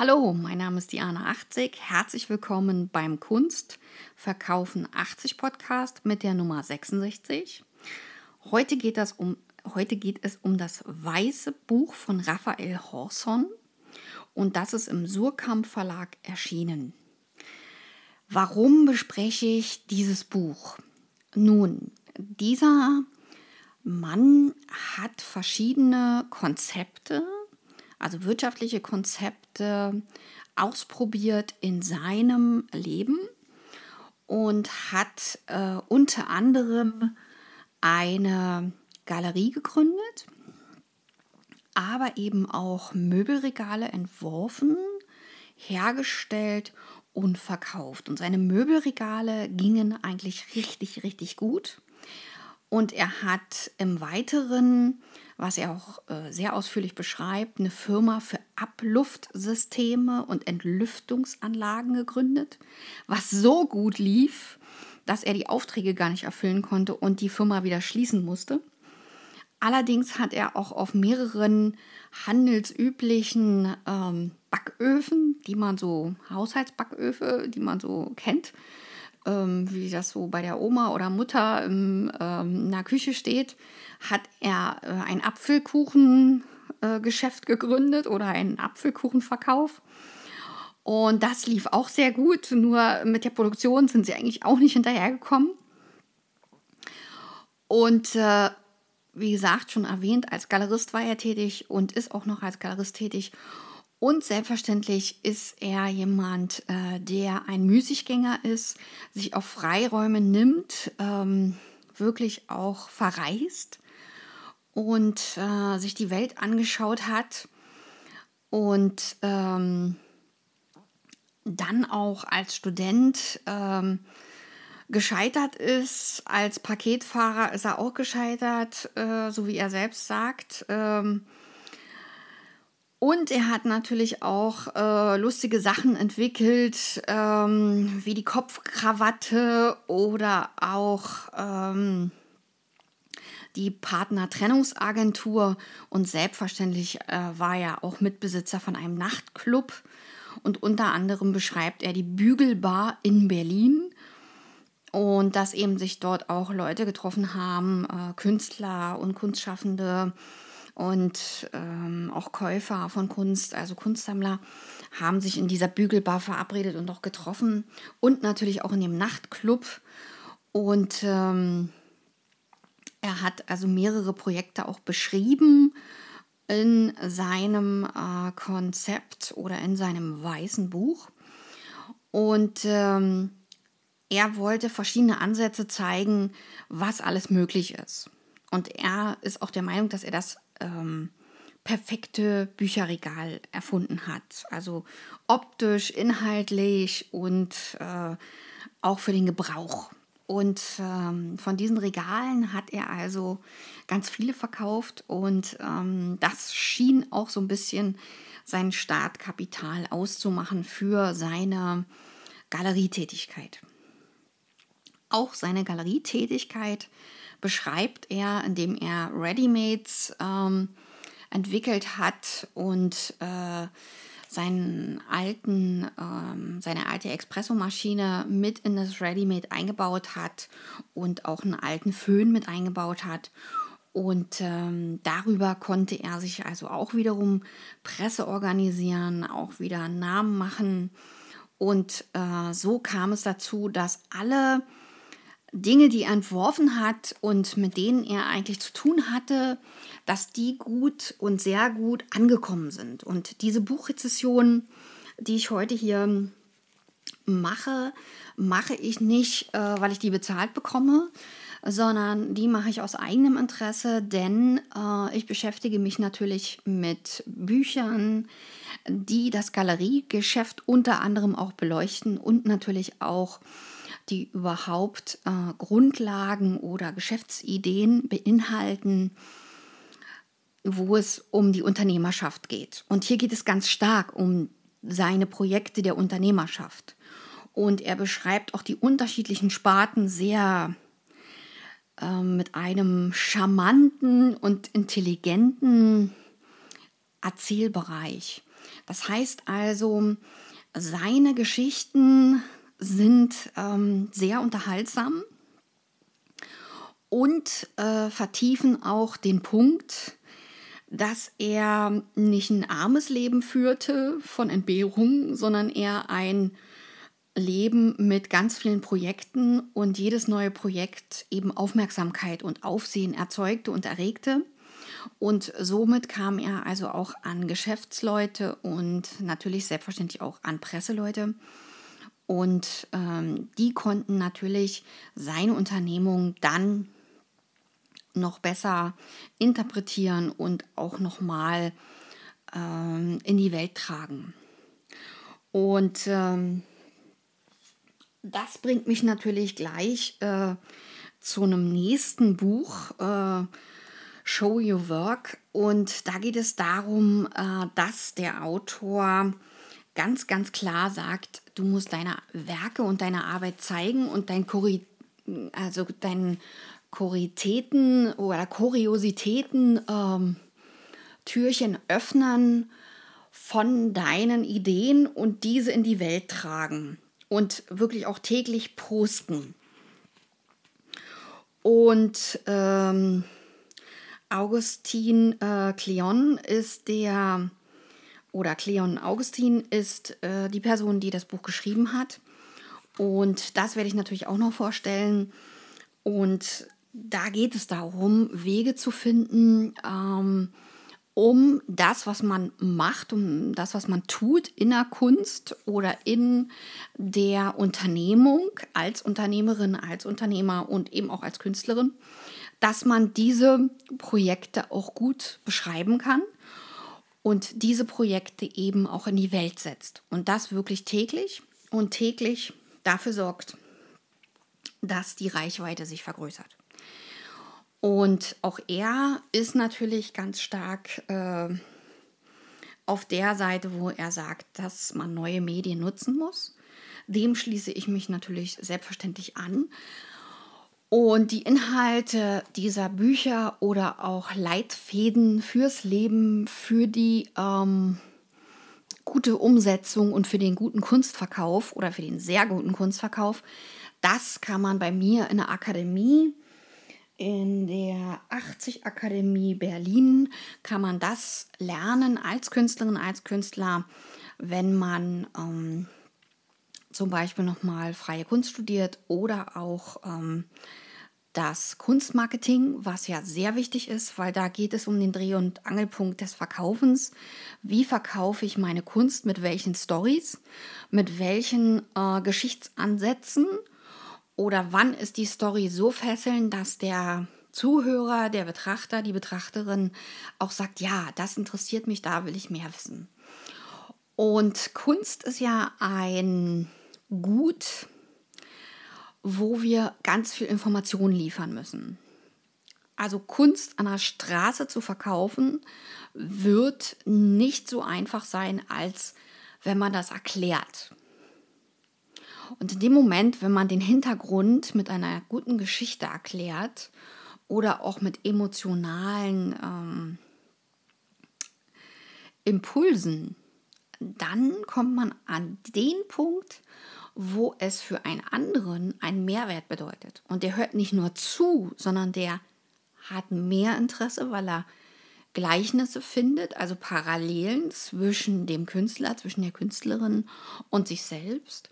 Hallo, mein Name ist Diana 80. Herzlich willkommen beim Kunst Verkaufen 80 Podcast mit der Nummer 66. Heute geht, das um, heute geht es um das Weiße Buch von Raphael Horson und das ist im Surkamp Verlag erschienen. Warum bespreche ich dieses Buch? Nun, dieser Mann hat verschiedene Konzepte also wirtschaftliche Konzepte ausprobiert in seinem Leben und hat äh, unter anderem eine Galerie gegründet, aber eben auch Möbelregale entworfen, hergestellt und verkauft. Und seine Möbelregale gingen eigentlich richtig, richtig gut. Und er hat im Weiteren was er auch äh, sehr ausführlich beschreibt, eine Firma für Abluftsysteme und Entlüftungsanlagen gegründet, was so gut lief, dass er die Aufträge gar nicht erfüllen konnte und die Firma wieder schließen musste. Allerdings hat er auch auf mehreren handelsüblichen ähm, Backöfen, die man so, Haushaltsbacköfe, die man so kennt, ähm, wie das so bei der Oma oder Mutter im, ähm, in der Küche steht, hat er äh, ein Apfelkuchengeschäft äh, gegründet oder einen Apfelkuchenverkauf. Und das lief auch sehr gut, nur mit der Produktion sind sie eigentlich auch nicht hinterhergekommen. Und äh, wie gesagt, schon erwähnt, als Galerist war er tätig und ist auch noch als Galerist tätig. Und selbstverständlich ist er jemand, äh, der ein Müßiggänger ist, sich auf Freiräume nimmt, ähm, wirklich auch verreist und äh, sich die Welt angeschaut hat und ähm, dann auch als Student ähm, gescheitert ist. Als Paketfahrer ist er auch gescheitert, äh, so wie er selbst sagt. Ähm, und er hat natürlich auch äh, lustige Sachen entwickelt, ähm, wie die Kopfkrawatte oder auch ähm, die Partnertrennungsagentur. Und selbstverständlich äh, war er auch Mitbesitzer von einem Nachtclub. Und unter anderem beschreibt er die Bügelbar in Berlin. Und dass eben sich dort auch Leute getroffen haben, äh, Künstler und Kunstschaffende und ähm, auch Käufer von Kunst, also Kunstsammler, haben sich in dieser Bügelbar verabredet und auch getroffen und natürlich auch in dem Nachtclub. Und ähm, er hat also mehrere Projekte auch beschrieben in seinem äh, Konzept oder in seinem weißen Buch. Und ähm, er wollte verschiedene Ansätze zeigen, was alles möglich ist. Und er ist auch der Meinung, dass er das ähm, perfekte Bücherregal erfunden hat. Also optisch, inhaltlich und äh, auch für den Gebrauch. Und ähm, von diesen Regalen hat er also ganz viele verkauft und ähm, das schien auch so ein bisschen sein Startkapital auszumachen für seine Galerietätigkeit. Auch seine Galerietätigkeit beschreibt er, indem er Readymates ähm, entwickelt hat und äh, seinen alten, ähm, seine alte Espressomaschine mit in das Readymade eingebaut hat und auch einen alten Föhn mit eingebaut hat. Und ähm, darüber konnte er sich also auch wiederum Presse organisieren, auch wieder Namen machen. Und äh, so kam es dazu, dass alle Dinge, die er entworfen hat und mit denen er eigentlich zu tun hatte, dass die gut und sehr gut angekommen sind. Und diese Buchrezession, die ich heute hier mache, mache ich nicht, äh, weil ich die bezahlt bekomme, sondern die mache ich aus eigenem Interesse, denn äh, ich beschäftige mich natürlich mit Büchern, die das Galeriegeschäft unter anderem auch beleuchten und natürlich auch die überhaupt äh, Grundlagen oder Geschäftsideen beinhalten, wo es um die Unternehmerschaft geht. Und hier geht es ganz stark um seine Projekte der Unternehmerschaft. Und er beschreibt auch die unterschiedlichen Sparten sehr äh, mit einem charmanten und intelligenten Erzählbereich. Das heißt also, seine Geschichten sind ähm, sehr unterhaltsam und äh, vertiefen auch den Punkt, dass er nicht ein armes Leben führte von Entbehrungen, sondern eher ein Leben mit ganz vielen Projekten und jedes neue Projekt eben Aufmerksamkeit und Aufsehen erzeugte und erregte. Und somit kam er also auch an Geschäftsleute und natürlich selbstverständlich auch an Presseleute. Und ähm, die konnten natürlich seine Unternehmung dann noch besser interpretieren und auch nochmal ähm, in die Welt tragen. Und ähm, das bringt mich natürlich gleich äh, zu einem nächsten Buch, äh, Show Your Work. Und da geht es darum, äh, dass der Autor ganz, ganz klar sagt, du musst deine Werke und deine Arbeit zeigen und dein Kuri also deinen Kuritäten oder Kuriositäten ähm, Türchen öffnen von deinen Ideen und diese in die Welt tragen und wirklich auch täglich posten. Und ähm, Augustin äh, Cleon ist der, oder Cleon Augustin ist äh, die Person, die das Buch geschrieben hat. Und das werde ich natürlich auch noch vorstellen. Und da geht es darum, Wege zu finden, ähm, um das, was man macht, um das, was man tut in der Kunst oder in der Unternehmung als Unternehmerin, als Unternehmer und eben auch als Künstlerin, dass man diese Projekte auch gut beschreiben kann und diese Projekte eben auch in die Welt setzt. Und das wirklich täglich und täglich dafür sorgt, dass die Reichweite sich vergrößert. Und auch er ist natürlich ganz stark äh, auf der Seite, wo er sagt, dass man neue Medien nutzen muss. Dem schließe ich mich natürlich selbstverständlich an. Und die Inhalte dieser Bücher oder auch Leitfäden fürs Leben, für die ähm, gute Umsetzung und für den guten Kunstverkauf oder für den sehr guten Kunstverkauf, das kann man bei mir in der Akademie in der 80 Akademie Berlin kann man das lernen als Künstlerin, als Künstler, wenn man ähm, zum Beispiel nochmal freie Kunst studiert oder auch ähm, das Kunstmarketing, was ja sehr wichtig ist, weil da geht es um den Dreh- und Angelpunkt des Verkaufens. Wie verkaufe ich meine Kunst, mit welchen Stories, mit welchen äh, Geschichtsansätzen oder wann ist die Story so fesselnd, dass der Zuhörer, der Betrachter, die Betrachterin auch sagt, ja, das interessiert mich, da will ich mehr wissen. Und Kunst ist ja ein Gut, wo wir ganz viel Information liefern müssen. Also Kunst an der Straße zu verkaufen, wird nicht so einfach sein, als wenn man das erklärt. Und in dem Moment, wenn man den Hintergrund mit einer guten Geschichte erklärt oder auch mit emotionalen ähm, Impulsen, dann kommt man an den Punkt, wo es für einen anderen einen Mehrwert bedeutet. Und der hört nicht nur zu, sondern der hat mehr Interesse, weil er Gleichnisse findet, also Parallelen zwischen dem Künstler, zwischen der Künstlerin und sich selbst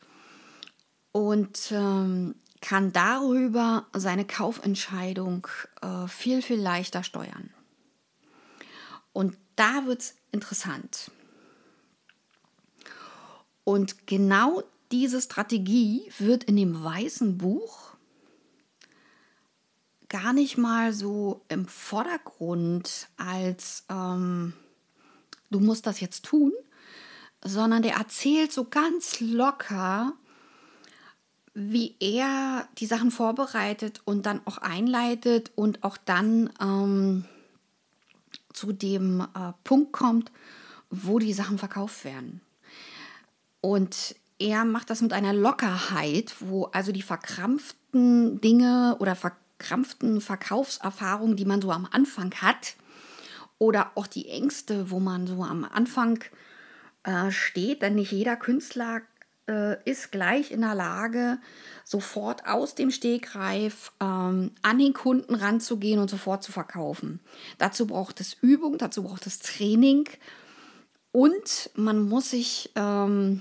und ähm, kann darüber seine Kaufentscheidung äh, viel, viel leichter steuern. Und da wird es interessant. Und genau diese Strategie wird in dem weißen Buch gar nicht mal so im Vordergrund als ähm, du musst das jetzt tun, sondern der erzählt so ganz locker, wie er die Sachen vorbereitet und dann auch einleitet und auch dann ähm, zu dem äh, Punkt kommt, wo die Sachen verkauft werden. Und er macht das mit einer Lockerheit, wo also die verkrampften Dinge oder verkrampften Verkaufserfahrungen, die man so am Anfang hat, oder auch die Ängste, wo man so am Anfang äh, steht, denn nicht jeder Künstler äh, ist gleich in der Lage, sofort aus dem Stegreif ähm, an den Kunden ranzugehen und sofort zu verkaufen. Dazu braucht es Übung, dazu braucht es Training und man muss sich ähm,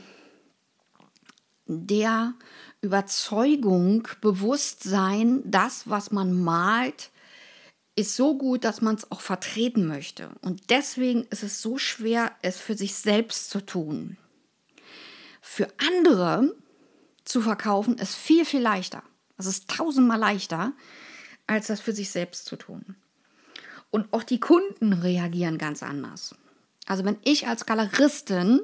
der Überzeugung bewusst sein, das, was man malt, ist so gut, dass man es auch vertreten möchte. Und deswegen ist es so schwer, es für sich selbst zu tun. Für andere zu verkaufen ist viel, viel leichter. Es ist tausendmal leichter, als das für sich selbst zu tun. Und auch die Kunden reagieren ganz anders. Also wenn ich als Galeristin,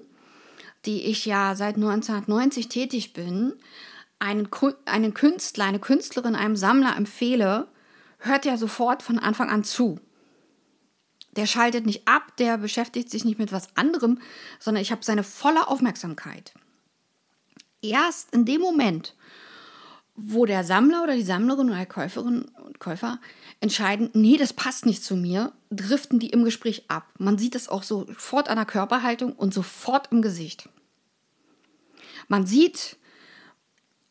die ich ja seit 1990 tätig bin, einen, einen Künstler, eine Künstlerin einem Sammler empfehle, hört er sofort von Anfang an zu. Der schaltet nicht ab, der beschäftigt sich nicht mit was anderem, sondern ich habe seine volle Aufmerksamkeit. Erst in dem Moment, wo der Sammler oder die Sammlerin oder der Käuferin und Käufer entscheiden, nee, das passt nicht zu mir, driften die im Gespräch ab. Man sieht es auch sofort an der Körperhaltung und sofort im Gesicht. Man sieht,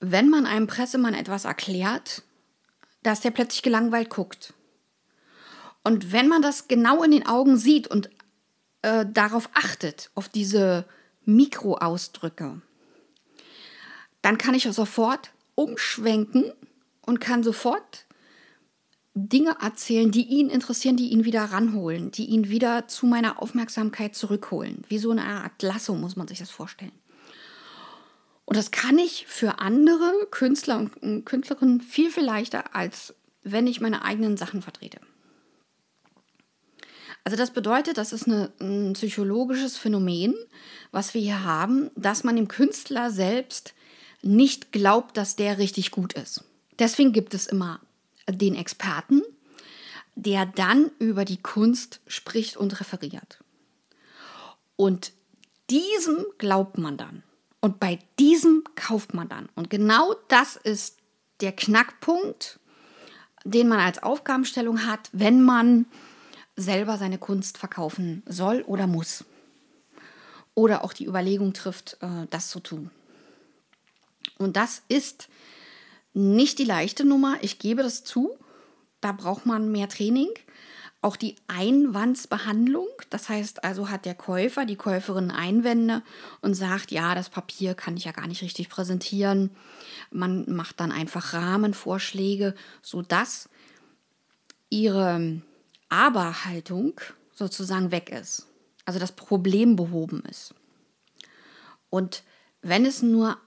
wenn man einem Pressemann etwas erklärt, dass der plötzlich gelangweilt guckt. Und wenn man das genau in den Augen sieht und äh, darauf achtet, auf diese Mikroausdrücke, dann kann ich sofort umschwenken und kann sofort Dinge erzählen, die ihn interessieren, die ihn wieder ranholen, die ihn wieder zu meiner Aufmerksamkeit zurückholen. Wie so eine Art Lasso muss man sich das vorstellen. Und das kann ich für andere Künstler und Künstlerinnen viel, viel leichter, als wenn ich meine eigenen Sachen vertrete. Also das bedeutet, das ist eine, ein psychologisches Phänomen, was wir hier haben, dass man dem Künstler selbst nicht glaubt, dass der richtig gut ist. Deswegen gibt es immer den Experten, der dann über die Kunst spricht und referiert. Und diesem glaubt man dann. Und bei diesem kauft man dann. Und genau das ist der Knackpunkt, den man als Aufgabenstellung hat, wenn man selber seine Kunst verkaufen soll oder muss. Oder auch die Überlegung trifft, äh, das zu tun. Und das ist nicht die leichte Nummer, ich gebe das zu. Da braucht man mehr Training. Auch die Einwandsbehandlung, das heißt also hat der Käufer, die Käuferin Einwände und sagt, ja, das Papier kann ich ja gar nicht richtig präsentieren. Man macht dann einfach Rahmenvorschläge, sodass ihre Aberhaltung sozusagen weg ist. Also das Problem behoben ist. Und wenn es nur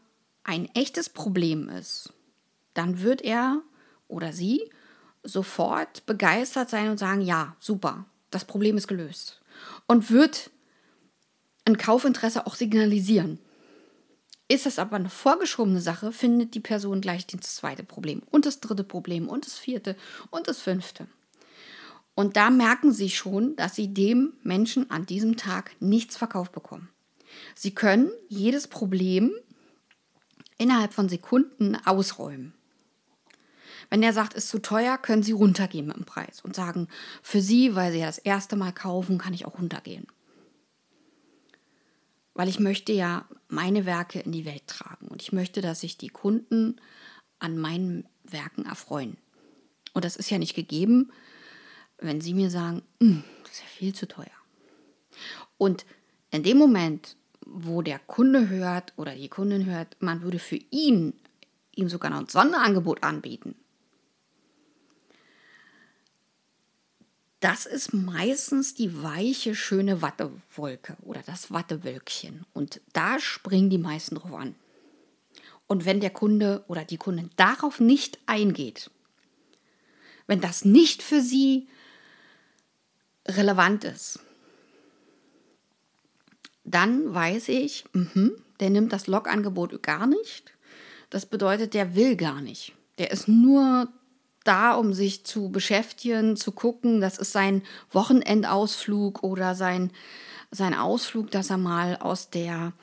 ein echtes Problem ist, dann wird er oder sie sofort begeistert sein und sagen, ja, super, das Problem ist gelöst. Und wird ein Kaufinteresse auch signalisieren. Ist es aber eine vorgeschobene Sache, findet die Person gleich das zweite Problem und das dritte Problem und das vierte und das fünfte. Und da merken Sie schon, dass Sie dem Menschen an diesem Tag nichts verkauft bekommen. Sie können jedes Problem innerhalb von Sekunden ausräumen. Wenn er sagt, ist zu teuer, können Sie runtergehen mit dem Preis und sagen, für Sie, weil Sie ja das erste Mal kaufen, kann ich auch runtergehen. Weil ich möchte ja meine Werke in die Welt tragen und ich möchte, dass sich die Kunden an meinen Werken erfreuen. Und das ist ja nicht gegeben, wenn Sie mir sagen, hm, das ist ja viel zu teuer. Und in dem Moment, wo der Kunde hört oder die Kundin hört, man würde für ihn ihm sogar noch ein Sonderangebot anbieten, das ist meistens die weiche, schöne Wattewolke oder das Wattewölkchen. Und da springen die meisten drauf an. Und wenn der Kunde oder die Kundin darauf nicht eingeht, wenn das nicht für sie relevant ist, dann weiß ich, mh, der nimmt das Logangebot gar nicht. Das bedeutet, der will gar nicht. Der ist nur da, um sich zu beschäftigen, zu gucken. Das ist sein Wochenendausflug oder sein, sein Ausflug, dass er mal aus der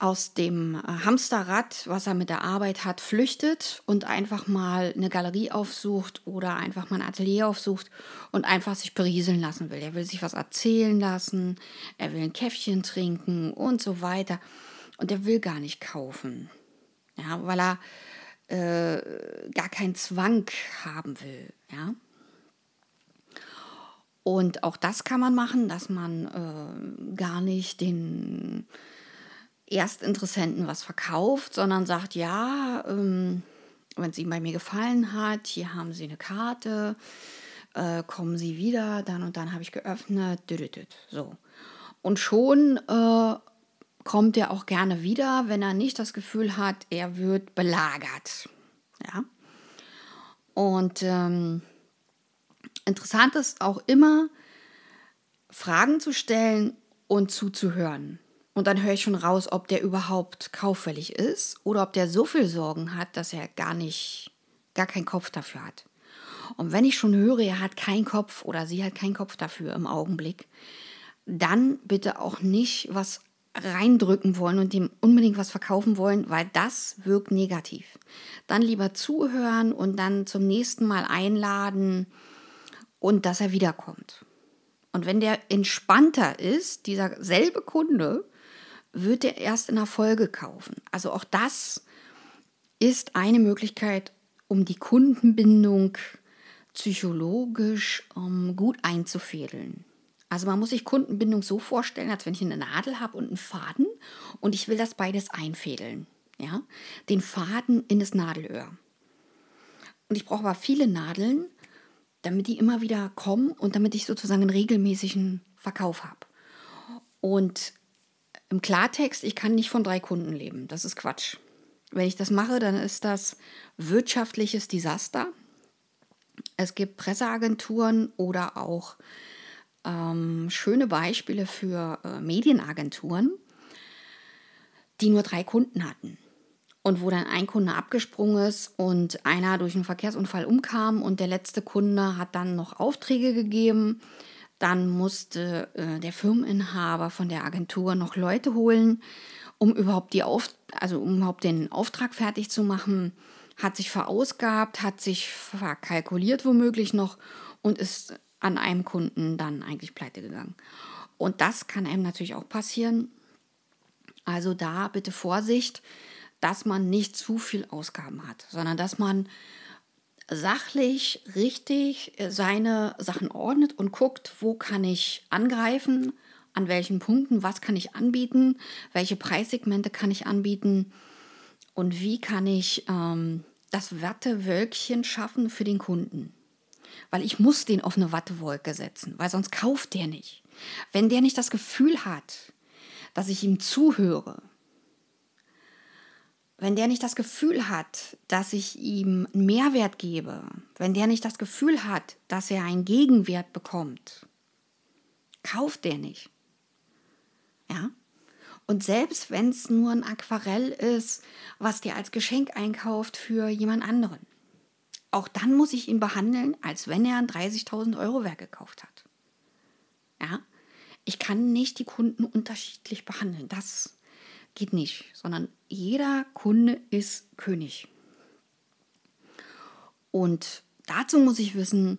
aus dem äh, Hamsterrad, was er mit der Arbeit hat, flüchtet und einfach mal eine Galerie aufsucht oder einfach mal ein Atelier aufsucht und einfach sich berieseln lassen will. Er will sich was erzählen lassen, er will ein Käffchen trinken und so weiter. Und er will gar nicht kaufen, ja, weil er äh, gar keinen Zwang haben will. Ja. Und auch das kann man machen, dass man äh, gar nicht den Erstinteressenten was verkauft, sondern sagt, ja, ähm, wenn es Ihnen bei mir gefallen hat, hier haben Sie eine Karte, äh, kommen Sie wieder, dann und dann habe ich geöffnet, so. Und schon äh, kommt er auch gerne wieder, wenn er nicht das Gefühl hat, er wird belagert. Ja. Und ähm, interessant ist auch immer, Fragen zu stellen und zuzuhören. Und dann höre ich schon raus, ob der überhaupt kauffällig ist oder ob der so viel Sorgen hat, dass er gar nicht, gar keinen Kopf dafür hat. Und wenn ich schon höre, er hat keinen Kopf oder sie hat keinen Kopf dafür im Augenblick, dann bitte auch nicht was reindrücken wollen und dem unbedingt was verkaufen wollen, weil das wirkt negativ. Dann lieber zuhören und dann zum nächsten Mal einladen und dass er wiederkommt. Und wenn der entspannter ist, dieser selbe Kunde, wird er erst in der Folge kaufen. Also auch das ist eine Möglichkeit, um die Kundenbindung psychologisch um, ähm, gut einzufädeln. Also man muss sich Kundenbindung so vorstellen, als wenn ich eine Nadel habe und einen Faden und ich will das beides einfädeln. Ja? Den Faden in das Nadelöhr. Und ich brauche aber viele Nadeln, damit die immer wieder kommen und damit ich sozusagen einen regelmäßigen Verkauf habe. Und im Klartext, ich kann nicht von drei Kunden leben. Das ist Quatsch. Wenn ich das mache, dann ist das wirtschaftliches Desaster. Es gibt Presseagenturen oder auch ähm, schöne Beispiele für äh, Medienagenturen, die nur drei Kunden hatten. Und wo dann ein Kunde abgesprungen ist und einer durch einen Verkehrsunfall umkam und der letzte Kunde hat dann noch Aufträge gegeben dann musste äh, der Firmeninhaber von der Agentur noch Leute holen, um überhaupt die Auf also um überhaupt den Auftrag fertig zu machen. Hat sich verausgabt, hat sich verkalkuliert womöglich noch und ist an einem Kunden dann eigentlich pleite gegangen. Und das kann einem natürlich auch passieren. Also da bitte Vorsicht, dass man nicht zu viel Ausgaben hat, sondern dass man sachlich, richtig äh, seine Sachen ordnet und guckt, wo kann ich angreifen, an welchen Punkten, was kann ich anbieten, welche Preissegmente kann ich anbieten und wie kann ich ähm, das Wattewölkchen schaffen für den Kunden. Weil ich muss den auf eine Wattewolke setzen, weil sonst kauft der nicht. Wenn der nicht das Gefühl hat, dass ich ihm zuhöre, wenn der nicht das Gefühl hat, dass ich ihm einen Mehrwert gebe, wenn der nicht das Gefühl hat, dass er einen Gegenwert bekommt, kauft der nicht. Ja? Und selbst wenn es nur ein Aquarell ist, was der als Geschenk einkauft für jemand anderen, auch dann muss ich ihn behandeln, als wenn er ein 30.000 Euro Werk gekauft hat. Ja? Ich kann nicht die Kunden unterschiedlich behandeln. Das geht nicht, sondern jeder Kunde ist König. Und dazu muss ich wissen,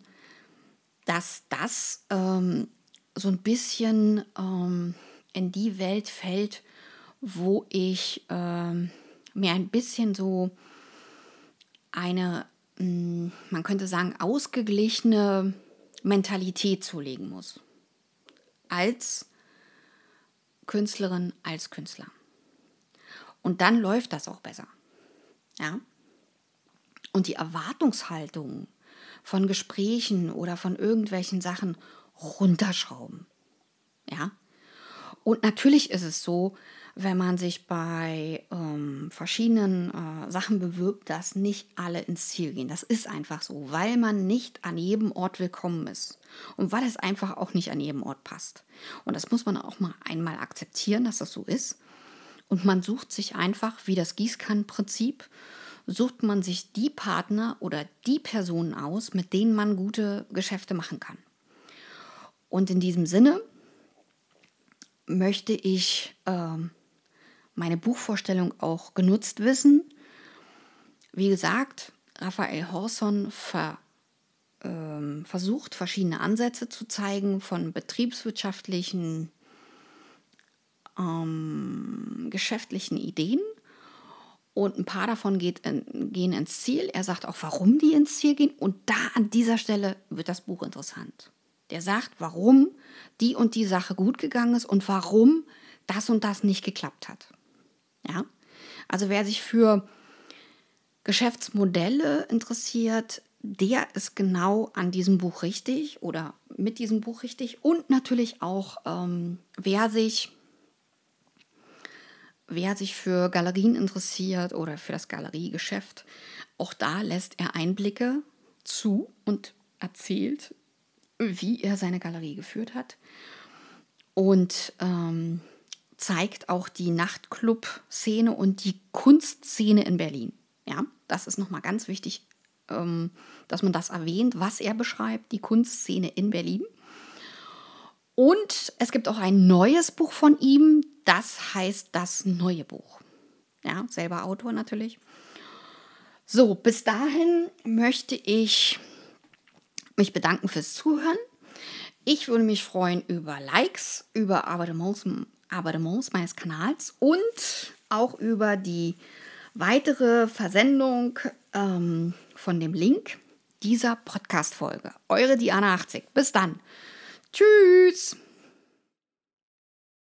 dass das ähm, so ein bisschen ähm, in die Welt fällt, wo ich ähm, mir ein bisschen so eine, mh, hm, man könnte sagen, ausgeglichene Mentalität zulegen muss. Als Künstlerin, als Künstler. Und dann läuft das auch besser. Ja? Und die Erwartungshaltung von Gesprächen oder von irgendwelchen Sachen runterschrauben. Ja? Und natürlich ist es so, wenn man sich bei ähm, verschiedenen äh, Sachen bewirbt, dass nicht alle ins Ziel gehen. Das ist einfach so, weil man nicht an jedem Ort willkommen ist und weil es einfach auch nicht an jedem Ort passt. Und das muss man auch mal einmal akzeptieren, dass das so ist. Und man sucht sich einfach, wie das Gießkannenprinzip, sucht man sich die Partner oder die Personen aus, mit denen man gute Geschäfte machen kann. Und in diesem Sinne möchte ich äh, meine Buchvorstellung auch genutzt wissen. Wie gesagt, Raphael Horson ver, ähm, versucht, verschiedene Ansätze zu zeigen von betriebswirtschaftlichen, ähm, geschäftlichen Ideen. Und ein paar davon in, gehen ins Ziel. Er sagt auch, warum die ins Ziel gehen. Und da an dieser Stelle wird das Buch interessant. Der sagt, warum die und die Sache gut gegangen ist und warum das und das nicht geklappt hat. Ja? Also wer sich für Geschäftsmodelle interessiert, der ist genau an diesem Buch richtig oder mit diesem Buch richtig. Und natürlich auch, ähm, wer sich wer sich für Galerien interessiert oder für das Galeriegeschäft, auch da lässt er Einblicke zu und erzählt, wie er seine Galerie geführt hat. Und ähm, zeigt auch die Nachtclub-Szene und die Kunstszene in Berlin. Ja, das ist nochmal ganz wichtig, ähm, dass man das erwähnt, was er beschreibt, die Kunstszene in Berlin. Und es gibt auch ein neues Buch von ihm, das heißt das neue Buch. Ja, selber Autor natürlich. So, bis dahin möchte ich mich bedanken fürs Zuhören. Ich würde mich freuen über Likes, über Abonnements, Abonnements meines Kanals und auch über die weitere Versendung ähm, von dem Link dieser Podcast-Folge. Eure Diana 80. Bis dann. Tschüss.